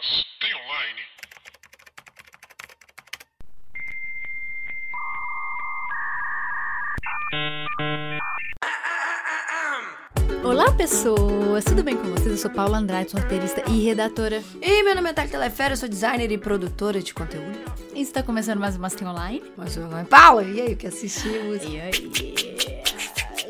Mas tem online? Olá, pessoas! Tudo bem com vocês? Eu sou Paula Andrade, sou roteirista e redatora. E meu nome é Thalita Telefera, eu sou designer e produtora de conteúdo. E está começando mais uma Master Online. Mas eu não Paula, e aí, o que assistimos? E aí?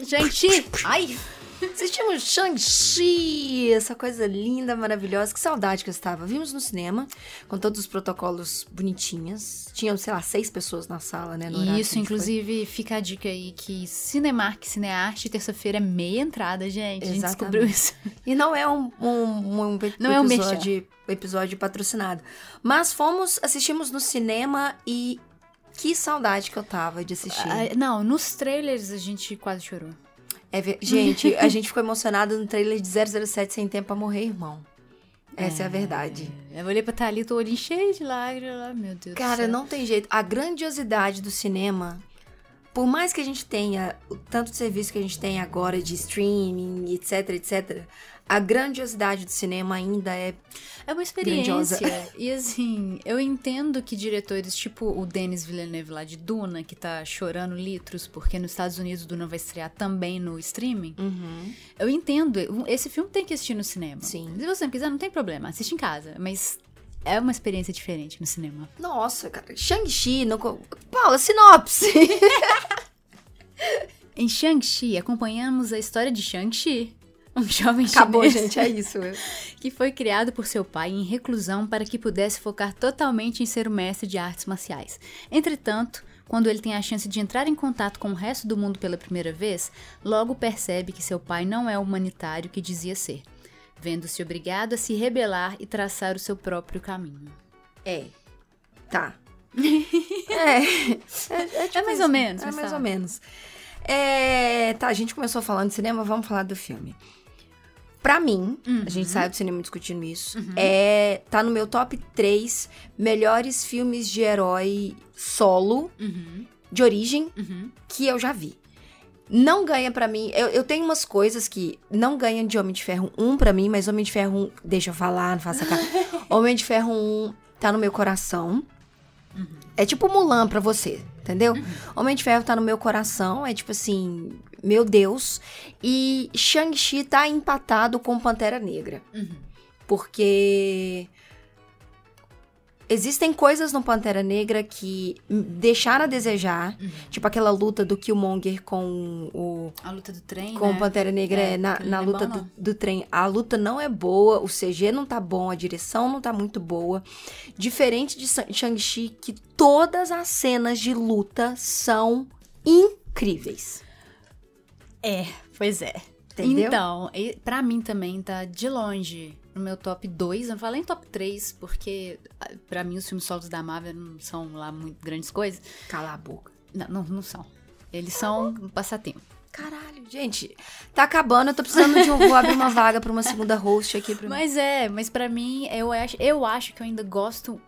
Gente! Ai! Assistimos Shang-Chi, essa coisa linda, maravilhosa. Que saudade que eu estava. Vimos no cinema, com todos os protocolos bonitinhos. Tinham, sei lá, seis pessoas na sala, né? Isso, inclusive, fica a dica aí que Cinemark, Cinearte, terça-feira é meia entrada, gente. A gente Exatamente. descobriu isso. foi. E não é um, um, um Não é um episódio, episódio patrocinado. Mas fomos, assistimos no cinema e que saudade que eu tava de assistir. Ah, não, nos trailers a gente quase chorou. É Gente, a gente ficou emocionado no trailer de 007 Sem Tempo pra Morrer, irmão. Essa é, a verdade. Eu olhei pra Thalita, o olhinho cheio de lágrimas. Meu Deus do Cara, não tem jeito. A grandiosidade do cinema, por mais que a gente tenha o tanto de serviço que a gente tem agora de streaming, etc, etc, a grandiosidade do cinema ainda é. É uma Grandiosa. experiência. E assim, eu entendo que diretores tipo o Denis Villeneuve lá de Duna, que tá chorando litros porque nos Estados Unidos Duna vai estrear também no streaming. Eu entendo. Esse filme tem que assistir no cinema. Sim. Se você não quiser, não tem problema. Assiste em casa. Mas é uma experiência diferente no cinema. Nossa, cara. Shang-Chi. Não... Paula, sinopse. Em Shang-Chi, acompanhamos a história de Shang-Chi. Um jovem Acabou, chinês gente. É isso. que foi criado por seu pai em reclusão para que pudesse focar totalmente em ser o mestre de artes marciais. Entretanto, quando ele tem a chance de entrar em contato com o resto do mundo pela primeira vez, logo percebe que seu pai não é o humanitário que dizia ser, vendo-se obrigado a se rebelar e traçar o seu próprio caminho. É. Tá. é. É, tipo É mais isso. ou menos, É mais tá. ou menos. É, tá, a gente começou falando de cinema, vamos falar do filme. Pra mim, a gente Uhum. saiu do cinema discutindo isso, é, tá no meu top 3 melhores filmes de herói solo, Uhum, de origem, uhum. que eu já vi. Não ganha pra mim. Eu, eu tenho umas coisas que não ganham de Homem de Ferro 1 pra mim, mas Homem de Ferro 1. Deixa eu falar, não faça cara. Homem de Ferro 1 tá no meu coração. É tipo Mulan pra você, entendeu? Homem de Ferro tá no meu coração, é tipo assim, meu Deus. E Shang-Chi tá empatado com Pantera Negra. Porque existem coisas no Pantera Negra que deixaram a desejar. Tipo aquela luta do Killmonger com o A luta do trem, com né? o Pantera Negra É, na, na é luta bom, do, do trem. A luta não é boa, o CG não tá bom, a direção não tá muito boa. Diferente de Shang-Chi, que todas as cenas de luta são incríveis. É, pois é. Entendeu? Então, pra mim também tá de longe no meu top 2. Eu não falei em top 3, porque ah, pra mim os filmes solos da Marvel não são lá muito grandes coisas. Cala a boca. Não, não, não são. Eles são um passatempo. Caralho, gente, tá acabando, eu tô precisando de um. Vou abrir uma vaga pra uma segunda host aqui pra mim. Mas é, mas pra mim, eu acho, eu acho que eu ainda gosto.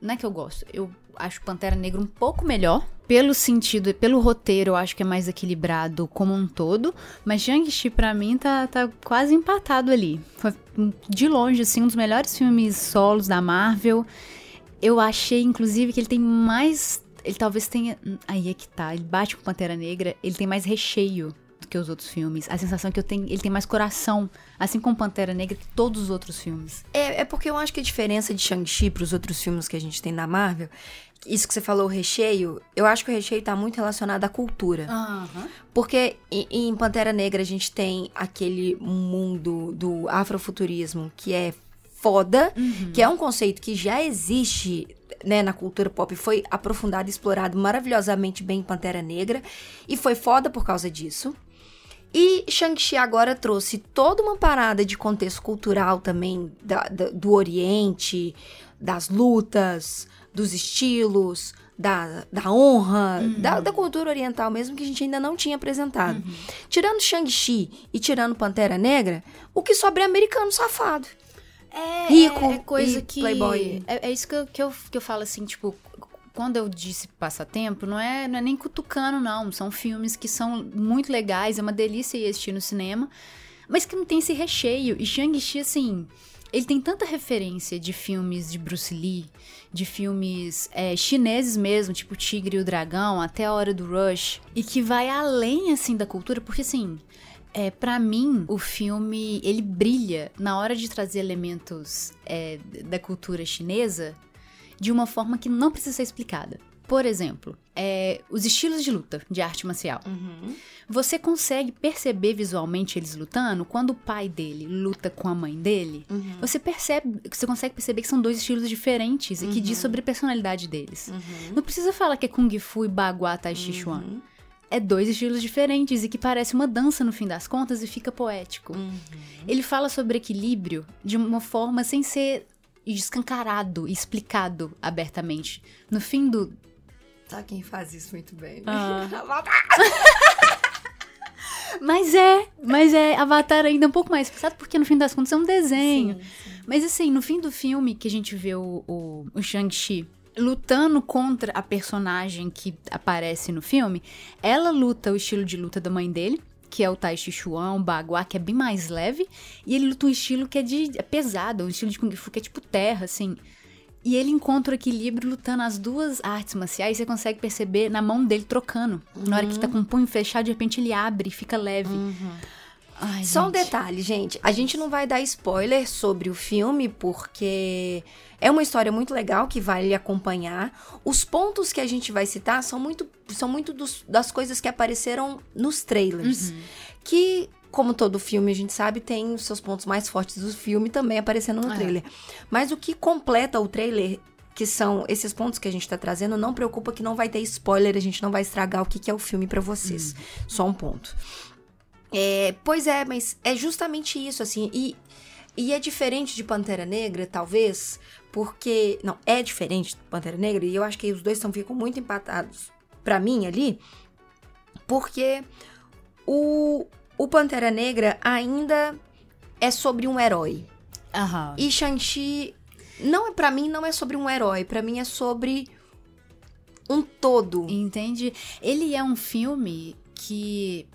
Não é que eu gosto, eu acho Pantera Negra um pouco melhor. Pelo sentido, pelo roteiro, eu acho que é mais equilibrado como um todo. Mas Shang-Chi, pra mim, tá, tá quase empatado ali. Foi, de longe, assim, um dos melhores filmes solos da Marvel. Eu achei, inclusive, que ele tem mais. Ele talvez tenha. Aí é que tá. Ele bate com Pantera Negra, ele tem mais recheio do que os outros filmes. A sensação é que eu tenho, ele tem mais coração, assim como Pantera Negra, que todos os outros filmes. É, é porque eu acho que a diferença de Shang-Chi pros outros filmes que a gente tem da Marvel, isso que você falou, o recheio, eu acho que o recheio tá muito relacionado à cultura. Aham. Porque em, Pantera Negra a gente tem aquele mundo do afrofuturismo que é foda, que é um conceito que já existe né, na cultura pop, foi aprofundado e explorado maravilhosamente bem em Pantera Negra, e foi foda por causa disso. E Shang-Chi agora trouxe toda uma parada de contexto cultural também da- da- do Oriente, das lutas, dos estilos, da, da honra, da, da cultura oriental mesmo, que a gente ainda não tinha apresentado. Tirando Shang-Chi e tirando Pantera Negra, o que sobra é americano safado. É, Rico é, é coisa que. playboy. É, é isso que eu, que, eu, que eu falo assim, tipo, quando eu disse passatempo, não é, não é nem cutucando, não. São filmes que são muito legais, é uma delícia ir assistir no cinema, mas que não tem esse recheio. E Shang-Chi, assim. Ele tem tanta referência de filmes de Bruce Lee, de filmes é, chineses mesmo, tipo Tigre e o Dragão, até a Hora do Rush, e que vai além, assim, da cultura, porque, assim, é, para mim, o filme, ele brilha na hora de trazer elementos é, da cultura chinesa de uma forma que não precisa ser explicada. Por exemplo, é, os estilos de luta de arte marcial. Uhum. Você consegue perceber visualmente eles lutando quando o pai dele luta com a mãe dele? Uhum. Você percebe, você consegue perceber que são dois estilos diferentes e que Uhum. diz sobre a personalidade deles. Não precisa falar que é Kung Fu e Bagua Tai Chi Chuan. Uhum. É dois estilos diferentes e que parece uma dança no fim das contas e fica poético. Uhum. Ele fala sobre equilíbrio de uma forma sem ser escancarado e explicado abertamente. No fim do, Sabe quem faz isso muito bem? Ah. Avatar. Mas é, mas é Avatar ainda um pouco mais pesado, porque no fim das contas é um desenho. Sim, sim. Mas assim, no fim do filme que a gente vê o, o, o Shang-Chi lutando contra a personagem que aparece no filme, ela luta o estilo de luta da mãe dele, que é o Tai Chi Chuan, o Bagua, que é bem mais leve, e ele luta um estilo que é, de, é pesado, um estilo de Kung Fu que é tipo terra, assim. E ele encontra o equilíbrio lutando as duas artes marciais, você consegue perceber na mão dele trocando. Na hora que tá com o punho fechado, de repente ele abre e fica leve. Ai, Só um gente. detalhe, gente. A gente não vai dar spoiler sobre o filme, porque é uma história muito legal que vale acompanhar. Os pontos que a gente vai citar são muito, são muito dos- das coisas que apareceram nos trailers. Que, como todo filme, a gente sabe, tem os seus pontos mais fortes do filme também aparecendo no É. trailer. Mas o que completa o trailer. Que são esses pontos que a gente tá trazendo, não preocupa que não vai ter spoiler, a gente não vai estragar o que, que é o filme pra vocês. Só um ponto. É, pois é, mas é justamente isso, assim. E, e é diferente de Pantera Negra, talvez, porque. Não, é diferente de Pantera Negra, e eu acho que os dois estão ficam muito empatados pra mim ali, porque o, o Pantera Negra ainda é sobre um herói. Aham. E Shang-Chi, não é para mim, não é sobre um herói, pra mim é sobre um todo. Entende? Ele é um filme que.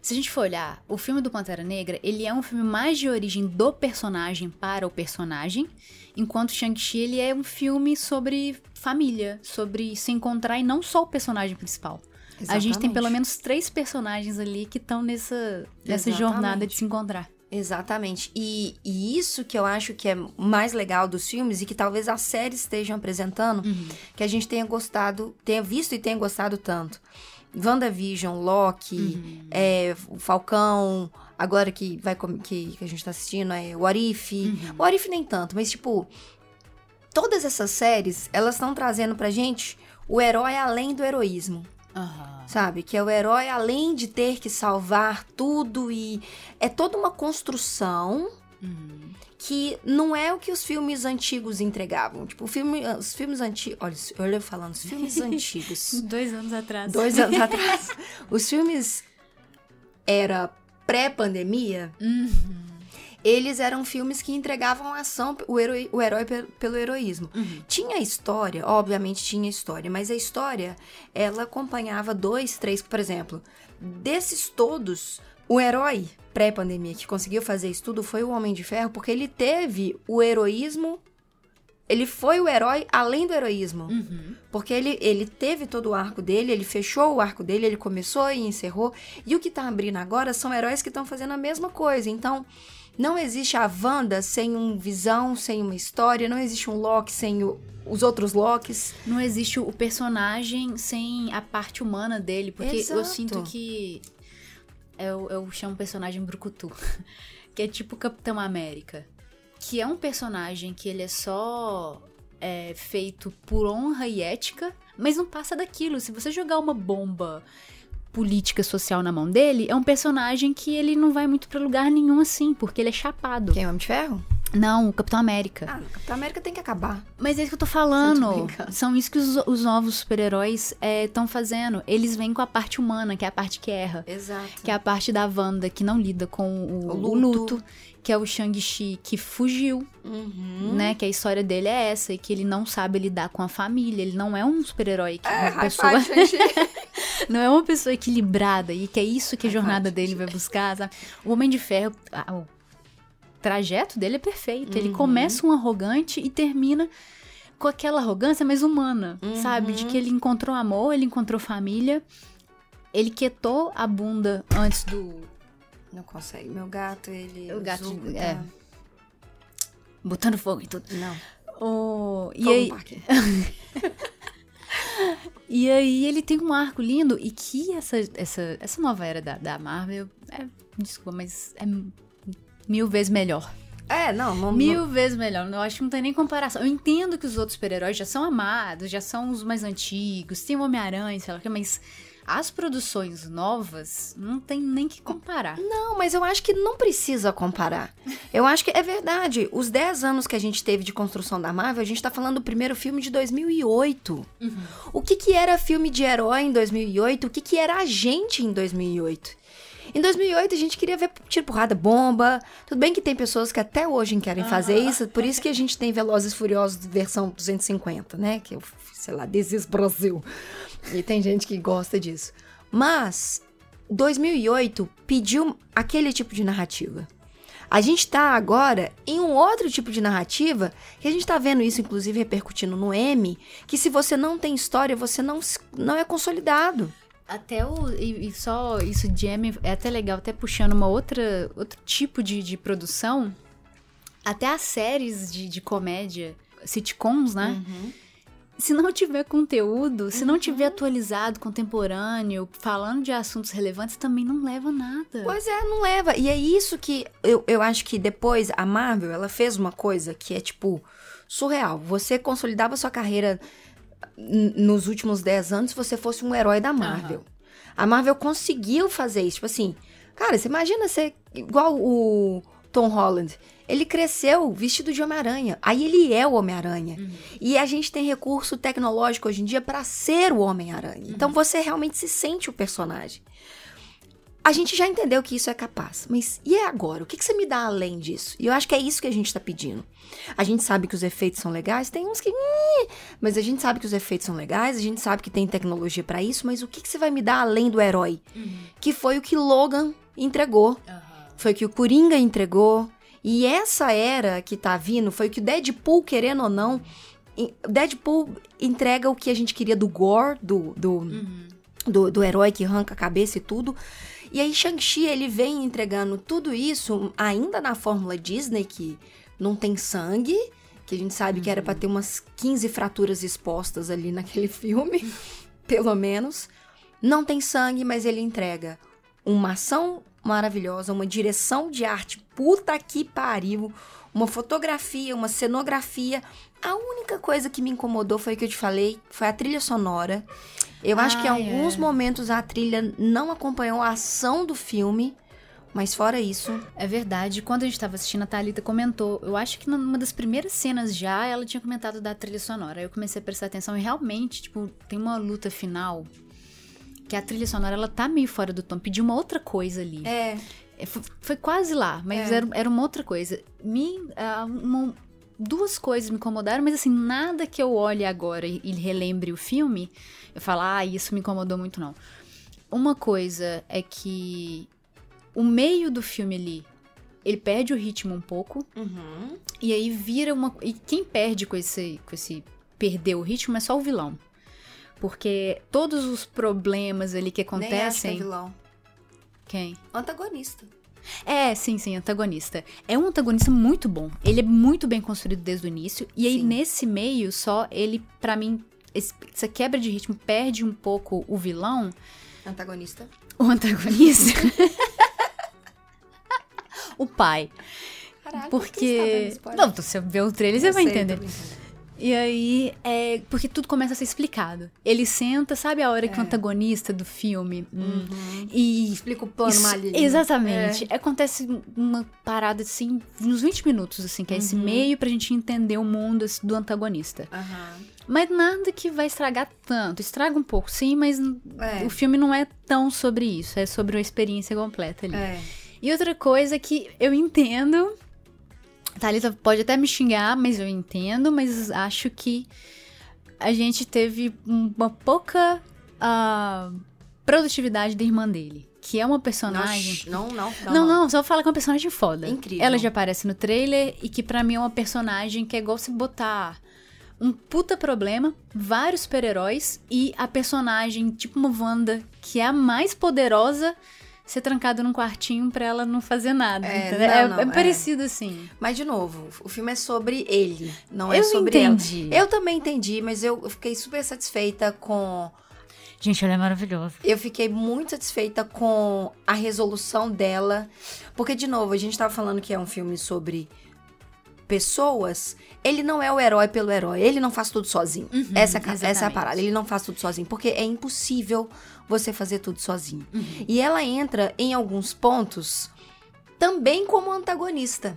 Se a gente for olhar, o filme do Pantera Negra, ele é um filme mais de origem do personagem para o personagem, enquanto Shang-Chi, ele é um filme sobre família, sobre se encontrar e não só o personagem principal. A gente tem Exatamente. pelo menos três personagens ali que estão nessa, nessa Exatamente. jornada de se encontrar. Exatamente. E, e isso que eu acho que é mais legal dos filmes e que talvez as séries estejam apresentando, que a gente tenha gostado, tenha visto e tenha gostado tanto. WandaVision, Loki, é, o Falcão, agora que vai que, que a gente tá assistindo é o Arif. O Arif nem tanto, mas tipo, todas essas séries, elas estão trazendo pra gente o herói além do heroísmo Aham. sabe? Que é o herói além de ter que salvar tudo e é toda uma construção Uhum. que não é o que os filmes antigos entregavam. Tipo, filme, os filmes antigos, olha, olha eu falando, os filmes antigos, Dois anos atrás. dois anos atrás, os filmes era pré-pandemia, Uhum. Eles eram filmes que entregavam a ação, o herói, o herói pe- pelo heroísmo. Uhum. Tinha história, obviamente tinha história, mas a história, ela acompanhava dois, três, por exemplo, desses todos, o herói pré-pandemia que conseguiu fazer isso tudo foi o Homem de Ferro, porque ele teve o heroísmo, ele foi o herói além do heroísmo. Uhum. Porque ele, ele teve todo o arco dele, ele fechou o arco dele, ele começou e encerrou. E o que tá abrindo agora são heróis que estão fazendo a mesma coisa. Então, não existe a Wanda sem um visão, sem uma história, não existe um Loki sem o- os outros Locks. Não existe o personagem sem a parte humana dele, porque eu Exato. sinto que eu, eu chamo personagem brucutu, que é tipo Capitão América, que é um personagem que ele é só é, feito por honra e ética, mas não passa daquilo. Se você jogar uma bomba política social na mão dele, é um personagem que ele não vai muito pra lugar nenhum assim, porque ele é chapado. Quem é o Homem de Ferro? Não, o Capitão América. Ah, o Capitão América tem que acabar. Mas é isso que eu tô Eu tô falando. São isso que os, os novos super-heróis estão fazendo. Eles vêm com a parte humana, que é a parte que erra. Exato. Que é a parte da Wanda que não lida com o, O o luto. Que é o Shang-Chi que fugiu, Uhum. né? Que a história dele é essa. E que ele não sabe lidar com a família. Ele não é um super-herói. que É, uma high pessoa... não é uma pessoa equilibrada. E que é isso que a jornada dele vai buscar, sabe? O Homem de Ferro... o trajeto dele é perfeito. Ele começa um arrogante e termina com aquela arrogância mais humana, sabe? De que ele encontrou amor, ele encontrou família. Ele quietou a bunda antes do. Não consegue. Meu gato, ele. O gato, Zuko é. tá- Botando fogo e tudo. Não. O... E aí. E aí ele tem um arco lindo e que essa, essa, essa nova era da, da Marvel é, desculpa, mas é mil vezes melhor. É, não, não. Mil vezes melhor. Eu acho que não tem nem comparação. Eu entendo que os outros super-heróis já são amados, já são os mais antigos, tem o Homem-Aranha, sei lá o que, mas as produções novas não tem nem que comparar. Não, mas eu acho que não precisa comparar. Eu acho que é verdade. Os 10 anos que a gente teve de construção da Marvel, a gente tá falando do primeiro filme de 2008. O que que era filme de herói em 2008? O que que era a gente em 2008? Em 2008 a gente queria ver tiro, porrada, bomba. Tudo bem que tem pessoas que até hoje querem fazer isso, por isso que a gente tem Velozes e Furiosos versão 250, né? Que eu, sei lá, This is Brasil. E tem gente que gosta disso. Mas 2008 pediu aquele tipo de narrativa. A gente tá agora em um outro tipo de narrativa, que a gente tá vendo isso, inclusive, repercutindo no M, que se você não tem história, você não, não é consolidado. Até o. E, e só isso de M é até legal, até puxando uma outra. outro tipo de, de produção. Até as séries de, de comédia, sitcoms, né? Se não tiver conteúdo, se não tiver atualizado, contemporâneo, falando de assuntos relevantes, também não leva nada. Pois é, não leva. E é isso que eu, eu acho que depois a Marvel, ela fez uma coisa que é, tipo, surreal. Você consolidava sua carreira nos últimos 10 anos você fosse um herói da Marvel. A Marvel conseguiu fazer isso. Tipo assim, cara, você imagina ser igual o Tom Holland. Ele cresceu vestido de Homem-Aranha. Aí ele é o Homem-Aranha. E a gente tem recurso tecnológico hoje em dia para ser o Homem-Aranha. Então você realmente se sente o personagem. A gente já entendeu que isso é capaz, mas e agora? O que, que você me dá além disso? E eu acho que é isso que a gente tá pedindo. A gente sabe que os efeitos são legais, tem uns que. Mas a gente sabe que os efeitos são legais, a gente sabe que tem tecnologia pra isso, mas o que, que você vai me dar além do herói? Que foi o que Logan entregou. Foi o que o Coringa entregou. E essa era que tá vindo foi o que o Deadpool, querendo ou não. Deadpool entrega o que a gente queria do gore, do, do, do, do herói que arranca a cabeça e tudo. E aí Shang-Chi, ele vem entregando tudo isso ainda na fórmula Disney, que não tem sangue, que a gente sabe que era pra ter umas 15 fraturas expostas ali naquele filme, pelo menos. Não tem sangue, mas ele entrega uma ação maravilhosa, uma direção de arte puta que pariu, uma fotografia, uma cenografia. A única coisa que me incomodou foi o que eu te falei, foi a trilha sonora. Eu acho que em alguns é. momentos a trilha não acompanhou a ação do filme, mas fora isso, É verdade. Quando a gente tava assistindo, a Thalita comentou. Eu acho que numa das primeiras cenas já, ela tinha comentado da trilha sonora. Aí eu comecei a prestar atenção e realmente, tipo, tem uma luta final que a trilha sonora, ela tá meio fora do tom. Pediu uma outra coisa ali. é, É, Foi, foi quase lá, mas É. era, era uma outra coisa. Me, ah, uma- duas coisas me incomodaram, mas assim, nada que eu olhe agora e, relembre o filme, eu falo, ah, isso me incomodou muito, não. Uma coisa é que o meio do filme ali, ele perde o ritmo um pouco, e aí vira uma. E quem perde com esse, com esse perder o ritmo é só o vilão. Porque todos os problemas ali que nem acho que é acontecem. vilão. Quem? Antagonista. É, sim, sim, antagonista. É um antagonista muito bom. Ele é muito bem construído desde o início. E aí, Sim. nesse meio, só ele, pra mim, essa quebra de ritmo perde um pouco o vilão, Antagonista. o antagonista. o pai. Caralho, Porque. Não, Não, se você ver o trailer, você vai entender. E aí, é. Porque tudo começa a ser explicado. Ele senta, sabe a hora que o antagonista do filme. hum, E Explica o plano Isso, maligno. Exatamente. Acontece uma parada assim, uns 20 minutos, assim, que é esse meio pra gente entender o mundo assim, do antagonista. Aham. Mas nada que vai estragar tanto. Estraga um pouco, sim, mas É. o filme não é tão sobre isso. É sobre uma experiência completa ali. É. E outra coisa que eu entendo. Thalita pode até me xingar, mas eu entendo, mas acho que a gente teve uma pouca ah, produtividade da irmã dele. que é uma personagem. Não, não, não. Não, não, só fala que é uma personagem foda. Incrível. Ela já aparece no trailer e que pra mim é uma personagem que é igual se botar um puta problema, vários super-heróis e a personagem, tipo uma Wanda, que é a mais poderosa, ser trancada num quartinho pra ela não fazer nada. É, não, é, não, é é. parecido assim. Mas, de novo, o filme é sobre ele, não é Eu sobre entendi. ela. Eu também entendi, mas eu eu fiquei super satisfeita com. Gente, ela é maravilhosa. Eu fiquei muito satisfeita com a resolução dela. Porque, de novo, a gente tava falando que é um filme sobre pessoas. Ele não é o herói pelo herói. Ele não faz tudo sozinho. essa, é essa é a parada. Ele não faz tudo sozinho. Porque é impossível você fazer tudo sozinho. E ela entra em alguns pontos também como antagonista.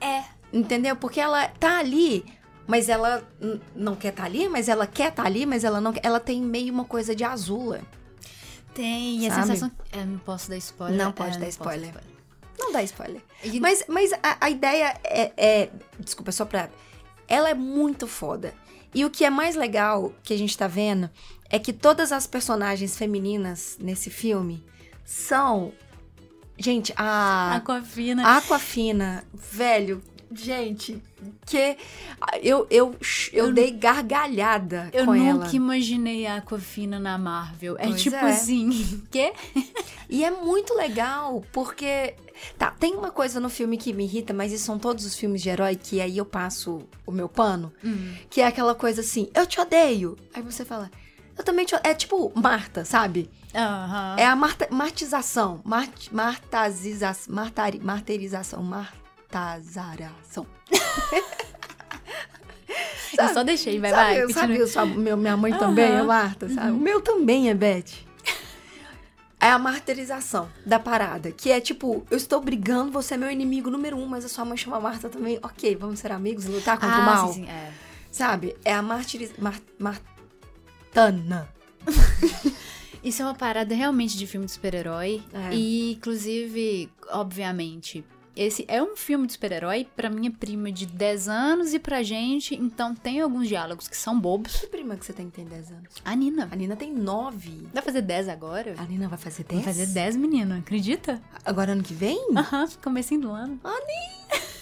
É. Entendeu? Porque ela tá ali, mas ela não quer tá ali, mas ela quer tá ali, mas ela não quer. Ela tem meio uma coisa de azula. Tem, e a Sabe? sensação. É, não posso dar spoiler. Não pode É, dar spoiler. Não dá spoiler. E- Mas, mas a, a ideia é, é- Desculpa, só pra. Ela é muito foda. E o que é mais legal que a gente tá vendo é que todas as personagens femininas nesse filme são. Gente, a. Aquafina. A Aquafina, velho, gente, que eu, eu, eu, Eu- dei gargalhada Eu com nunca ela. imaginei a Aquafina na Marvel. É Pois tipo é. assim. Quê? E é muito legal, porque. Tá, tem uma coisa no filme que me irrita, mas isso são todos os filmes de herói que aí eu passo o meu pano, que é aquela coisa assim, eu te odeio. Aí você fala, eu também te odeio. É tipo Marta, sabe? Aham. É a marta, martização. Mart. Martari, marterização. Martazaração. Eu só deixei, vai, sabe, vai. sabe continua. sua- meu- minha mãe também é Aham. Marta, sabe? O meu também é Beth. É a martirização da parada, que é tipo, eu estou brigando, você é meu inimigo número um, mas a sua mãe chama Marta também. Ok, vamos ser amigos e lutar contra o Ah, mal. sim, sim, é. Sabe? É a martirização. Mar, martana. Isso é uma parada realmente de filme de super-herói. É. E, inclusive, obviamente, esse é um filme de super-herói pra minha prima de 10 anos e pra gente. Então tem alguns diálogos que são bobos. Que prima que você tem que tem 10 anos? A Nina. A Nina tem 9. Vai fazer 10 agora? A Nina vai fazer 10? Vai fazer 10, menino. Acredita? Agora ano que vem? Aham, comecinho do ano.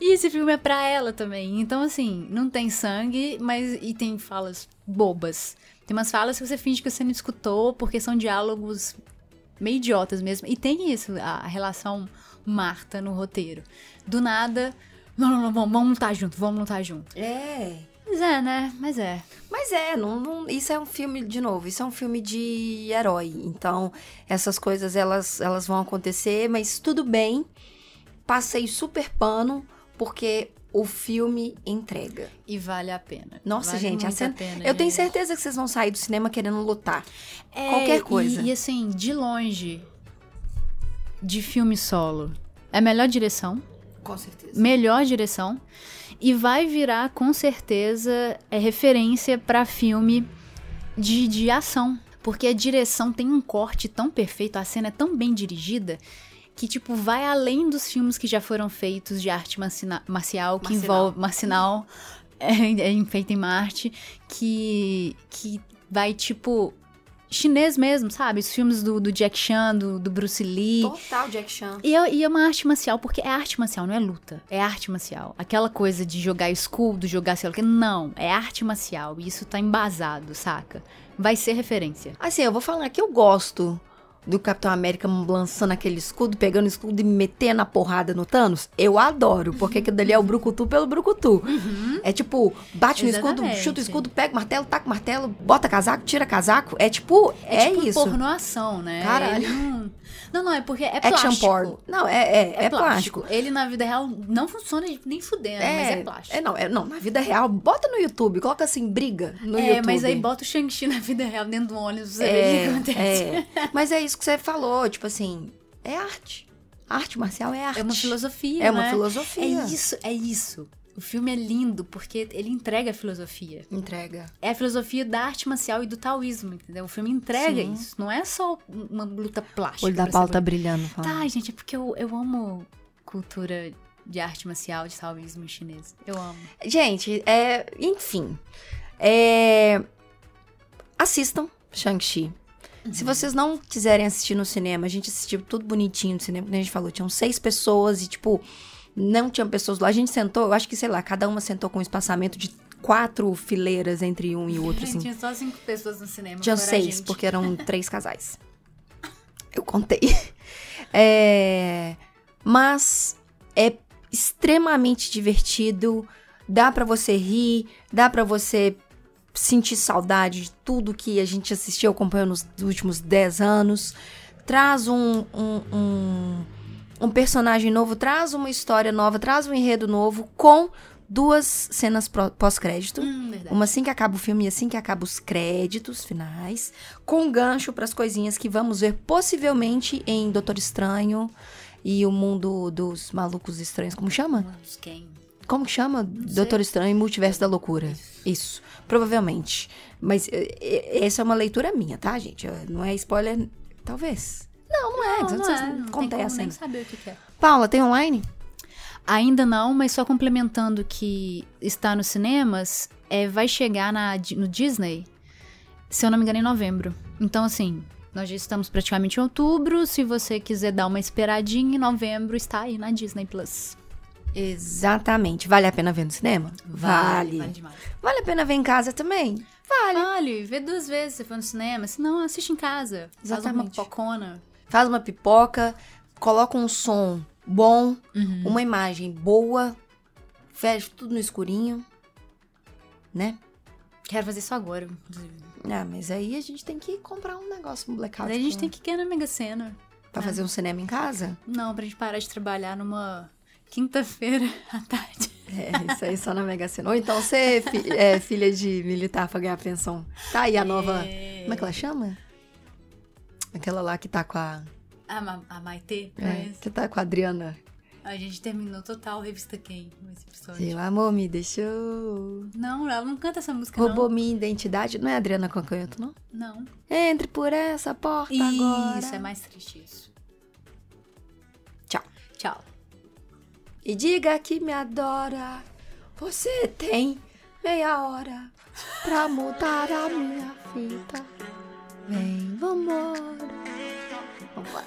E esse filme é pra ela também. Então, assim, não tem sangue, mas e tem falas bobas. Tem umas falas que você finge que você não escutou, porque são diálogos meio idiotas mesmo. E tem isso, a relação Marta no roteiro. Do nada, não, não, não, vamos, vamos lutar junto, vamos lutar junto. É. Mas é, né? Mas é. Mas é, não, não- isso é um filme, de novo, isso é um filme de herói. Então, essas coisas, elas, elas vão acontecer, mas tudo bem. Passei super pano, porque o filme entrega. E vale a pena. Nossa, Vale gente, a cena- pena, eu tenho gente. certeza que vocês vão sair do cinema querendo lutar. É, Qualquer e- coisa. E, assim, de longe, de filme solo, é melhor direção. Com certeza. Melhor direção. E vai virar, com certeza, é referência pra filme de, de ação. Porque a direção tem um corte tão perfeito, a cena é tão bem dirigida, que, tipo, vai além dos filmes que já foram feitos de arte marcina- marcial, que Marcinal. envolve. Marcinal, é, é feita em Marte, que, que vai, tipo. Chinês mesmo, sabe? Os filmes do, do Jack Chan, do, do Bruce Lee. Total Jack Chan. E é, e é uma arte marcial, porque é arte marcial, não é luta. É arte marcial. Aquela coisa de jogar escudo, jogar sei lá o que. Não, é arte marcial. E isso tá embasado, saca? Vai ser referência. Assim, eu vou falar que eu gosto do Capitão América lançando aquele escudo, pegando o escudo e metendo a porrada no Thanos. Eu adoro, porque aquilo dali é o brucutu pelo brucutu. É tipo, bate no escudo, Exatamente. chuta o escudo, pega o martelo, taca o martelo, bota casaco, tira casaco. É tipo, é, tipo isso. pornoação, né? Caralho. Ele não... não, não, é porque é Action plástico. porn. Não, é, é, é, plástico. Ele na vida real não funciona nem fudendo, mas é plástico. É, não, é, não, na vida real, bota no YouTube, coloca assim, briga no É, YouTube. mas aí bota o Shang-Chi na vida real dentro do ônibus, você é, vê o que acontece. é. Mas é isso que você falou, tipo assim, é arte. Arte marcial é arte. É uma filosofia, É uma né? filosofia. É isso, é isso. O filme é lindo porque ele entrega a filosofia. Entrega. É a filosofia da arte marcial e do taoísmo, entendeu? O filme entrega Sim. isso. Não é só uma luta plástica. O olho da ser tá brilhando. Fala. Tá, gente, é porque eu, eu amo cultura de arte marcial, de taoísmo chinês. Eu amo. Gente, é, enfim. É, assistam Shang-Chi. Se vocês não quiserem assistir no cinema, a gente assistiu tudo bonitinho no cinema, como a gente falou, tinham seis pessoas e, tipo, não tinham pessoas lá. A gente sentou, eu acho que, sei lá, cada uma sentou com um espaçamento de quatro fileiras entre um e outro, assim. Tinha só cinco pessoas no cinema. Tinha seis, porque eram três casais. Eu contei. É, mas é extremamente divertido. Dá pra você rir, dá pra você sentir saudade de tudo que a gente assistiu, acompanhou nos últimos 10 anos. Traz um, um, um, um personagem novo, traz uma história nova, traz um enredo novo com duas cenas pós-crédito. Hum. Uma assim que acaba o filme e assim que acaba os créditos finais, com gancho para as coisinhas que vamos ver possivelmente em Doutor Estranho e o mundo dos malucos estranhos, como chama? Quem? Como que chama? Doutor Estranho e Multiverso da Loucura. Isso. provavelmente. Mas eh, eh, essa é uma leitura minha, tá, gente? Não é spoiler, talvez. Não, não é. Não, Não, não vocês é. Não tem acontecem. nem saber o que que é. Paula, tem online? Ainda não, mas só complementando que está nos cinemas, é, vai chegar na, no Disney, se eu não me engano, em novembro. Então, assim, nós já estamos praticamente em outubro. Se você quiser dar uma esperadinha, em novembro está aí na Disney Plus. Exatamente. Vale a pena ver no cinema? Vale. Vale demais. Vale a pena ver em casa também? Vale. Vale, vê duas vezes se for no cinema. Se não, assiste em casa. Faz uma Exatamente. pocona. Faz uma pipoca, coloca um som bom, Uhum. uma imagem boa, fecha tudo no escurinho, né? Quero fazer isso agora. inclusive. Ah, mas aí a gente tem que comprar um negócio, um blackout. Daí a gente com- tem que ir na Mega Sena. Pra fazer um cinema em casa? Não, pra gente parar de trabalhar numa quinta-feira à tarde. É, isso aí só na Mega Sena. Ou então ser fi- é, filha de militar pra ganhar pensão. Tá aí a nova... Como é que ela chama? Aquela lá que tá com a... A, Ma- a Maitê, é, que tá com a Adriana. A gente terminou total revista quem nesse episódio. Seu amor me deixou... Não, ela não canta essa música, Roubou minha identidade. Não é Adriana Cancanhoto, não? não. Não. Entre por essa porta agora. Isso, é mais triste isso. Tchau. Tchau. E diga que me adora. Você tem meia hora pra mudar a minha fita. Vem, vambora. Vambora.